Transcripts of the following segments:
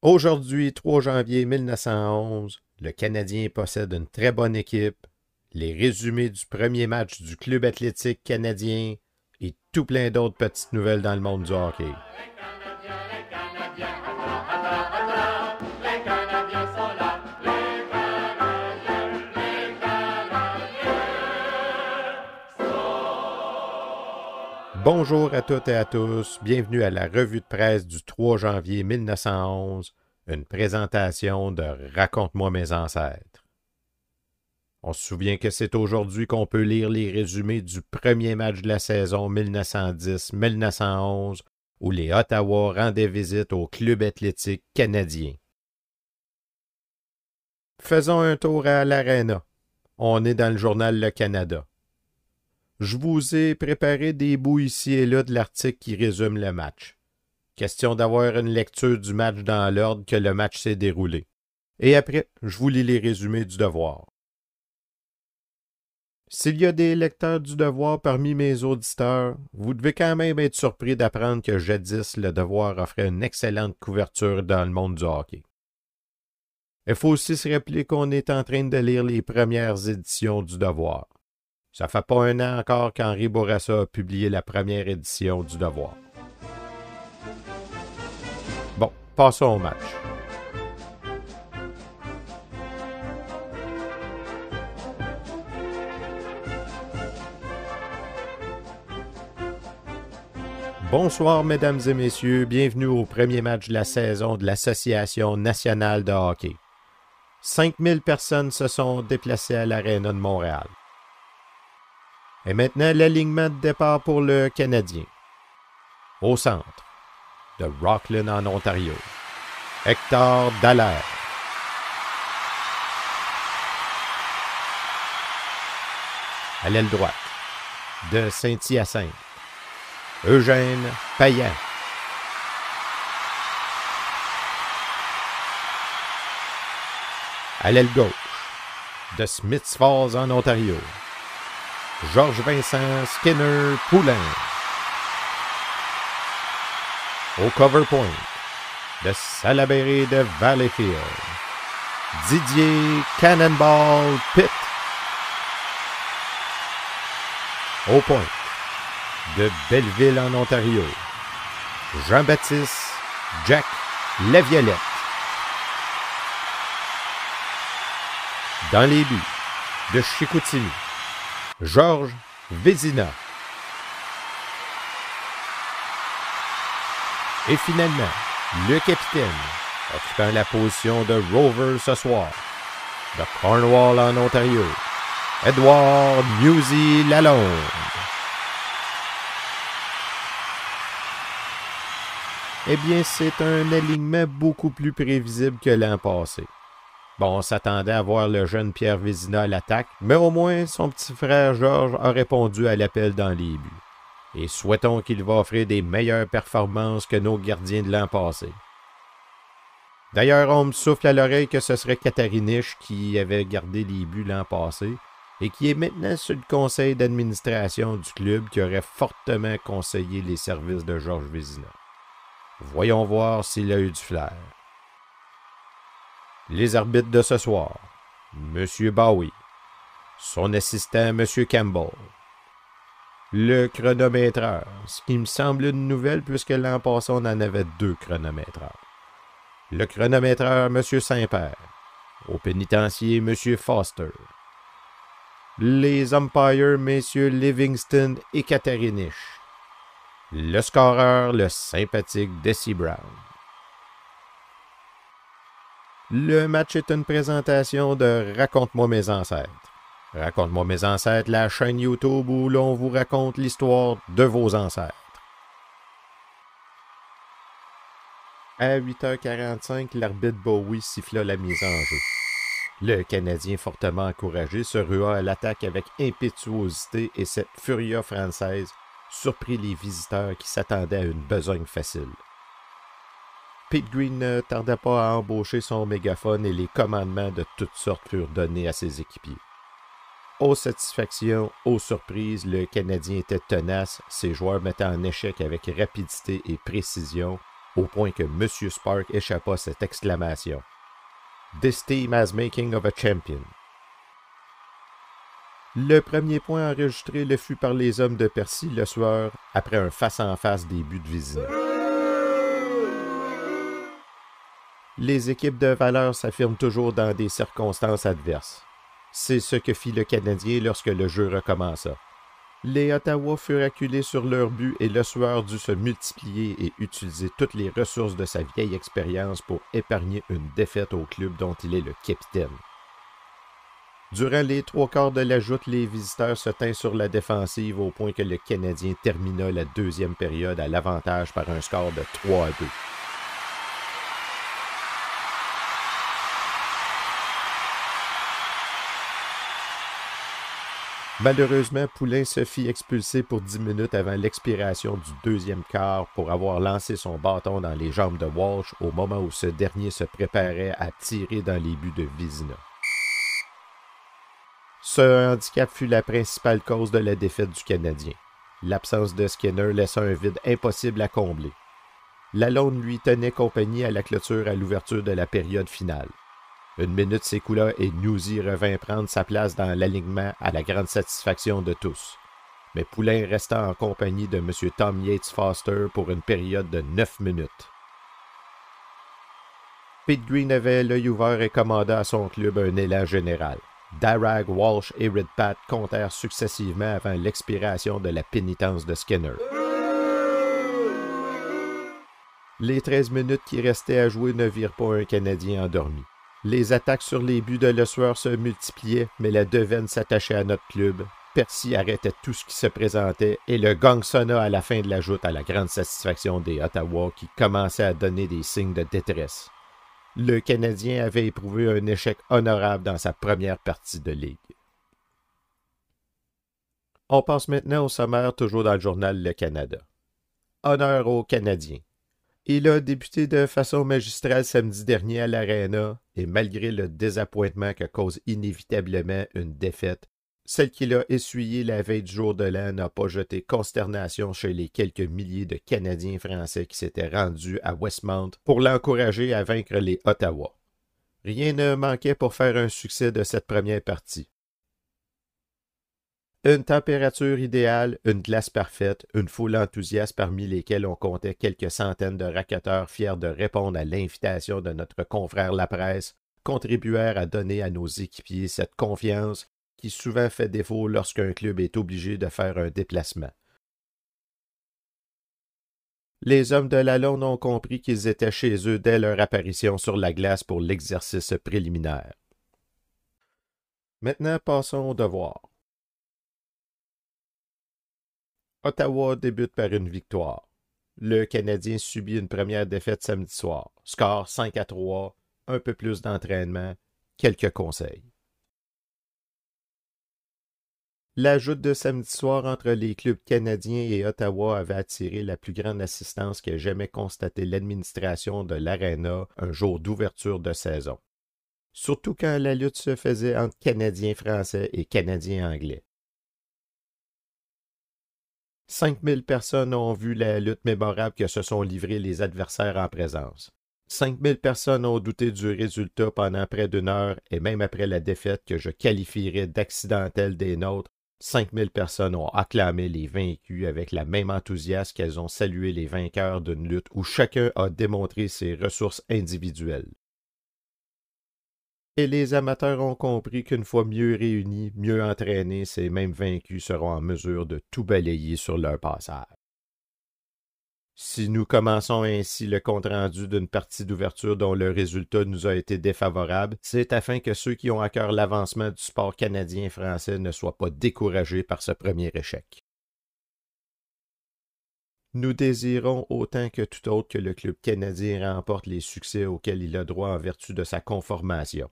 Aujourd'hui, 3 janvier 1911, le Canadien possède une très bonne équipe, les résumés du premier match du Club athlétique canadien et tout plein d'autres petites nouvelles dans le monde du hockey. Bonjour à toutes et à tous, bienvenue à la revue de presse du 3 janvier 1911, une présentation de Raconte-moi mes ancêtres. On se souvient que c'est aujourd'hui qu'on peut lire les résumés du premier match de la saison 1910-1911 où les Ottawa rendaient visite au club athlétique canadien. Faisons un tour à l'Arena. On est dans le journal Le Canada je vous ai préparé des bouts ici et là de l'article qui résume le match. Question d'avoir une lecture du match dans l'ordre que le match s'est déroulé. Et après, je vous lis les résumés du devoir. S'il y a des lecteurs du devoir parmi mes auditeurs, vous devez quand même être surpris d'apprendre que jadis le devoir offrait une excellente couverture dans le monde du hockey. Il faut aussi se rappeler qu'on est en train de lire les premières éditions du devoir. Ça fait pas un an encore qu'Henri Bourassa a publié la première édition du Devoir. Bon, passons au match. Bonsoir, mesdames et messieurs. Bienvenue au premier match de la saison de l'Association nationale de hockey. 5000 personnes se sont déplacées à l'Arena de Montréal. Et maintenant, l'alignement de départ pour le Canadien. Au centre, de Rockland en Ontario, Hector Dallaire. À l'aile droite, de Saint-Hyacinthe, Eugène Payan. À l'aile gauche, de Smiths Falls en Ontario, Georges Vincent Skinner Poulain. Au cover point de Salaberry de Valleyfield. Didier Cannonball Pitt. Au point de Belleville en Ontario. Jean-Baptiste Jack Laviolette. Dans les buts de Chicoutimi. Georges Vézina. Et finalement, le capitaine, occupant la position de rover ce soir, de Cornwall en Ontario, Edward Newsy Lalonde. Eh bien, c'est un alignement beaucoup plus prévisible que l'an passé. Bon, on s'attendait à voir le jeune Pierre Vézina à l'attaque, mais au moins son petit frère Georges a répondu à l'appel dans les buts. Et souhaitons qu'il va offrir des meilleures performances que nos gardiens de l'an passé. D'ailleurs, on me souffle à l'oreille que ce serait Katarinich qui avait gardé les buts l'an passé et qui est maintenant sur le conseil d'administration du club qui aurait fortement conseillé les services de Georges Vézina. Voyons voir s'il a eu du flair. Les arbitres de ce soir, M. Bowie, son assistant M. Campbell, le chronométreur, ce qui me semble une nouvelle puisque l'an passé on en avait deux chronométreurs. Le chronométreur M. Saint-Père, au pénitencier M. Foster, les umpires M. Livingston et Catherine le scoreur le sympathique Desi Brown. Le match est une présentation de Raconte-moi mes ancêtres. Raconte-moi mes ancêtres, la chaîne YouTube où l'on vous raconte l'histoire de vos ancêtres. À 8h45, l'arbitre Bowie siffla la mise en jeu. Le Canadien fortement encouragé se rua à l'attaque avec impétuosité et cette furia française surprit les visiteurs qui s'attendaient à une besogne facile. Pete Green ne tarda pas à embaucher son mégaphone et les commandements de toutes sortes furent donnés à ses équipiers. Aux satisfactions, aux surprises, le Canadien était tenace, ses joueurs mettaient en échec avec rapidité et précision, au point que M. Spark échappa cette exclamation. This team has making of a champion. Le premier point enregistré le fut par les hommes de Percy le soir après un face-en-face début de visite. Les équipes de valeur s'affirment toujours dans des circonstances adverses. C'est ce que fit le Canadien lorsque le jeu recommença. Les Ottawa furent acculés sur leur but et le soir dut se multiplier et utiliser toutes les ressources de sa vieille expérience pour épargner une défaite au club dont il est le capitaine. Durant les trois quarts de la joute, les visiteurs se tinrent sur la défensive au point que le Canadien termina la deuxième période à l'avantage par un score de 3 à 2. Malheureusement, Poulain se fit expulser pour dix minutes avant l'expiration du deuxième quart pour avoir lancé son bâton dans les jambes de Walsh au moment où ce dernier se préparait à tirer dans les buts de Vizina. Ce handicap fut la principale cause de la défaite du Canadien. L'absence de Skinner laissa un vide impossible à combler. Lalonde lui tenait compagnie à la clôture à l'ouverture de la période finale. Une minute s'écoula et Newsy revint prendre sa place dans l'alignement à la grande satisfaction de tous. Mais Poulain resta en compagnie de M. Tom Yates Foster pour une période de neuf minutes. Pete Green avait l'œil ouvert et commanda à son club un élan général. Darragh, Walsh et Ridpat comptèrent successivement avant l'expiration de la pénitence de Skinner. Les treize minutes qui restaient à jouer ne virent pas un Canadien endormi. Les attaques sur les buts de Le se multipliaient, mais la devine s'attachait à notre club. Percy arrêtait tout ce qui se présentait et le gang sonna à la fin de la joute à la grande satisfaction des Ottawa qui commençaient à donner des signes de détresse. Le Canadien avait éprouvé un échec honorable dans sa première partie de ligue. On passe maintenant au sommaire toujours dans le journal Le Canada. Honneur aux Canadiens. Il a débuté de façon magistrale samedi dernier à l'Arena et malgré le désappointement que cause inévitablement une défaite, celle qu'il a essuyée la veille du jour de l'an n'a pas jeté consternation chez les quelques milliers de Canadiens français qui s'étaient rendus à Westmount pour l'encourager à vaincre les Ottawa. Rien ne manquait pour faire un succès de cette première partie. Une température idéale, une glace parfaite, une foule enthousiaste parmi lesquelles on comptait quelques centaines de racketteurs fiers de répondre à l'invitation de notre confrère La Presse, contribuèrent à donner à nos équipiers cette confiance qui souvent fait défaut lorsqu'un club est obligé de faire un déplacement. Les hommes de la Londe ont compris qu'ils étaient chez eux dès leur apparition sur la glace pour l'exercice préliminaire. Maintenant, passons au devoir. Ottawa débute par une victoire. Le Canadien subit une première défaite samedi soir. Score 5 à 3, un peu plus d'entraînement, quelques conseils. L'ajout de samedi soir entre les clubs canadiens et Ottawa avait attiré la plus grande assistance qu'ait jamais constaté l'administration de l'Arena un jour d'ouverture de saison. Surtout quand la lutte se faisait entre Canadiens français et Canadiens anglais. 5000 personnes ont vu la lutte mémorable que se sont livrés les adversaires en présence. 5000 personnes ont douté du résultat pendant près d'une heure et même après la défaite que je qualifierais d'accidentelle des nôtres, 5000 personnes ont acclamé les vaincus avec la même enthousiasme qu'elles ont salué les vainqueurs d'une lutte où chacun a démontré ses ressources individuelles et les amateurs ont compris qu'une fois mieux réunis, mieux entraînés, ces mêmes vaincus seront en mesure de tout balayer sur leur passage. Si nous commençons ainsi le compte-rendu d'une partie d'ouverture dont le résultat nous a été défavorable, c'est afin que ceux qui ont à cœur l'avancement du sport canadien-français ne soient pas découragés par ce premier échec. Nous désirons autant que tout autre que le club canadien remporte les succès auxquels il a droit en vertu de sa conformation.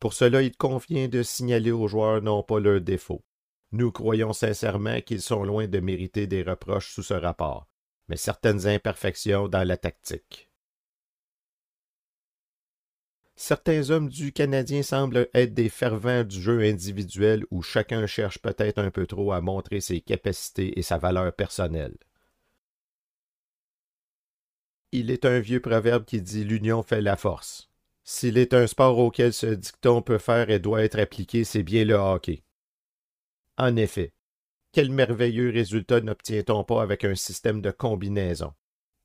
Pour cela, il convient de signaler aux joueurs non pas leurs défauts. Nous croyons sincèrement qu'ils sont loin de mériter des reproches sous ce rapport, mais certaines imperfections dans la tactique. Certains hommes du Canadien semblent être des fervents du jeu individuel où chacun cherche peut-être un peu trop à montrer ses capacités et sa valeur personnelle. Il est un vieux proverbe qui dit l'union fait la force. S'il est un sport auquel ce dicton peut faire et doit être appliqué, c'est bien le hockey. En effet, quel merveilleux résultat n'obtient-on pas avec un système de combinaison?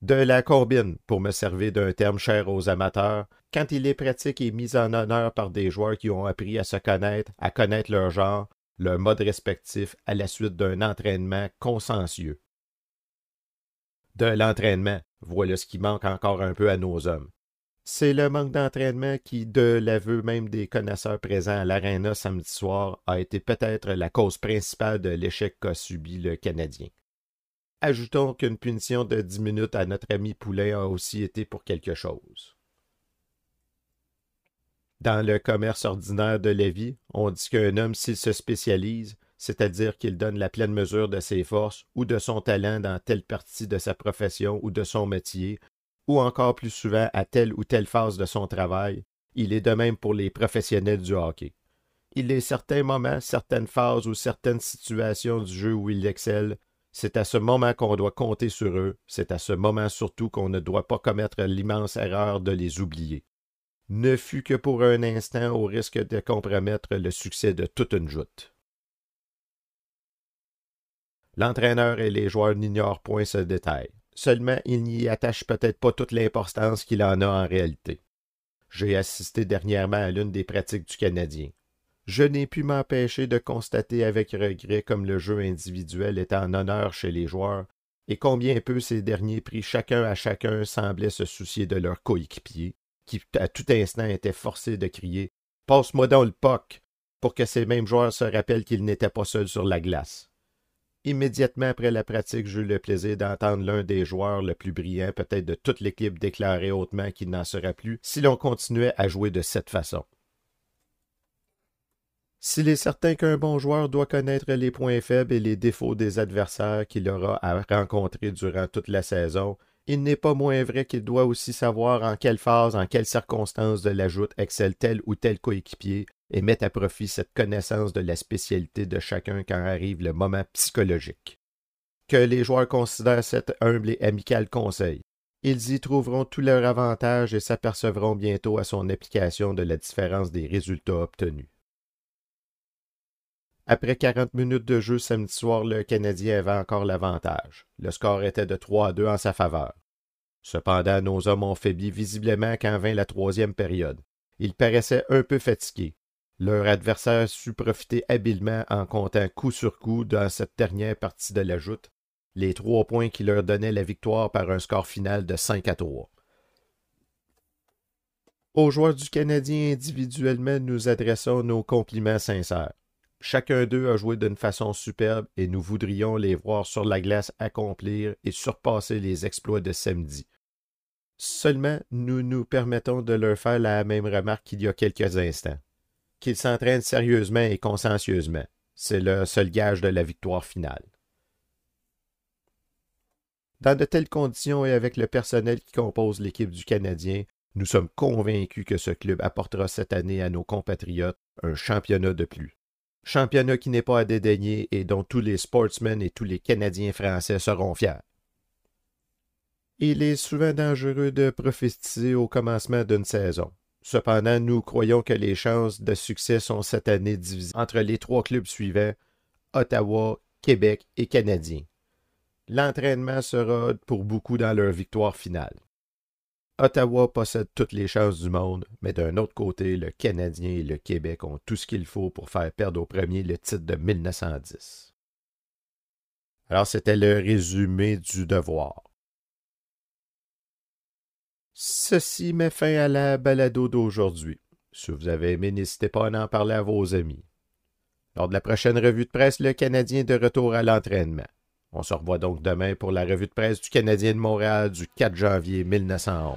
De la combine, pour me servir d'un terme cher aux amateurs, quand il est pratique et mis en honneur par des joueurs qui ont appris à se connaître, à connaître leur genre, leur mode respectif à la suite d'un entraînement consciencieux. De l'entraînement, voilà ce qui manque encore un peu à nos hommes. C'est le manque d'entraînement qui, de l'aveu même des connaisseurs présents à l'aréna samedi soir, a été peut-être la cause principale de l'échec qu'a subi le Canadien. Ajoutons qu'une punition de dix minutes à notre ami Poulet a aussi été pour quelque chose. Dans le commerce ordinaire de la vie, on dit qu'un homme, s'il se spécialise, c'est-à-dire qu'il donne la pleine mesure de ses forces ou de son talent dans telle partie de sa profession ou de son métier, ou encore plus souvent à telle ou telle phase de son travail, il est de même pour les professionnels du hockey. Il est certains moments, certaines phases ou certaines situations du jeu où il excelle, c'est à ce moment qu'on doit compter sur eux, c'est à ce moment surtout qu'on ne doit pas commettre l'immense erreur de les oublier. Ne fût que pour un instant au risque de compromettre le succès de toute une joute. L'entraîneur et les joueurs n'ignorent point ce détail. Seulement, ils n'y attachent peut-être pas toute l'importance qu'il en a en réalité. J'ai assisté dernièrement à l'une des pratiques du Canadien je n'ai pu m'empêcher de constater avec regret comme le jeu individuel était en honneur chez les joueurs, et combien peu ces derniers pris chacun à chacun semblaient se soucier de leur coéquipier, qui à tout instant étaient forcés de crier Passe-moi dans le poc pour que ces mêmes joueurs se rappellent qu'ils n'étaient pas seuls sur la glace. Immédiatement après la pratique, j'eus le plaisir d'entendre l'un des joueurs le plus brillant peut-être de toute l'équipe déclarer hautement qu'il n'en sera plus si l'on continuait à jouer de cette façon. S'il est certain qu'un bon joueur doit connaître les points faibles et les défauts des adversaires qu'il aura à rencontrer durant toute la saison, il n'est pas moins vrai qu'il doit aussi savoir en quelle phase, en quelles circonstances de la joute excelle tel ou tel coéquipier et mettre à profit cette connaissance de la spécialité de chacun quand arrive le moment psychologique. Que les joueurs considèrent cet humble et amical conseil. Ils y trouveront tout leur avantage et s'apercevront bientôt à son application de la différence des résultats obtenus. Après 40 minutes de jeu samedi soir, le Canadien avait encore l'avantage. Le score était de 3 à 2 en sa faveur. Cependant, nos hommes ont faibli visiblement quand vint la troisième période. Ils paraissaient un peu fatigués. Leur adversaire sut profiter habilement en comptant coup sur coup dans cette dernière partie de la joute, les trois points qui leur donnaient la victoire par un score final de 5 à 3. Aux joueurs du Canadien individuellement, nous adressons nos compliments sincères. Chacun d'eux a joué d'une façon superbe et nous voudrions les voir sur la glace accomplir et surpasser les exploits de samedi. Seulement, nous nous permettons de leur faire la même remarque qu'il y a quelques instants. Qu'ils s'entraînent sérieusement et consciencieusement. C'est le seul gage de la victoire finale. Dans de telles conditions et avec le personnel qui compose l'équipe du Canadien, nous sommes convaincus que ce club apportera cette année à nos compatriotes un championnat de plus championnat qui n'est pas à dédaigner et dont tous les sportsmen et tous les Canadiens français seront fiers. Il est souvent dangereux de prophétiser au commencement d'une saison. Cependant, nous croyons que les chances de succès sont cette année divisées entre les trois clubs suivants, Ottawa, Québec et Canadiens. L'entraînement sera pour beaucoup dans leur victoire finale. Ottawa possède toutes les chances du monde, mais d'un autre côté, le Canadien et le Québec ont tout ce qu'il faut pour faire perdre au premier le titre de 1910. Alors, c'était le résumé du devoir. Ceci met fin à la balado d'aujourd'hui. Si vous avez aimé, n'hésitez pas à en parler à vos amis. Lors de la prochaine revue de presse, le Canadien est de retour à l'entraînement. On se revoit donc demain pour la revue de presse du Canadien de Montréal du 4 janvier 1911.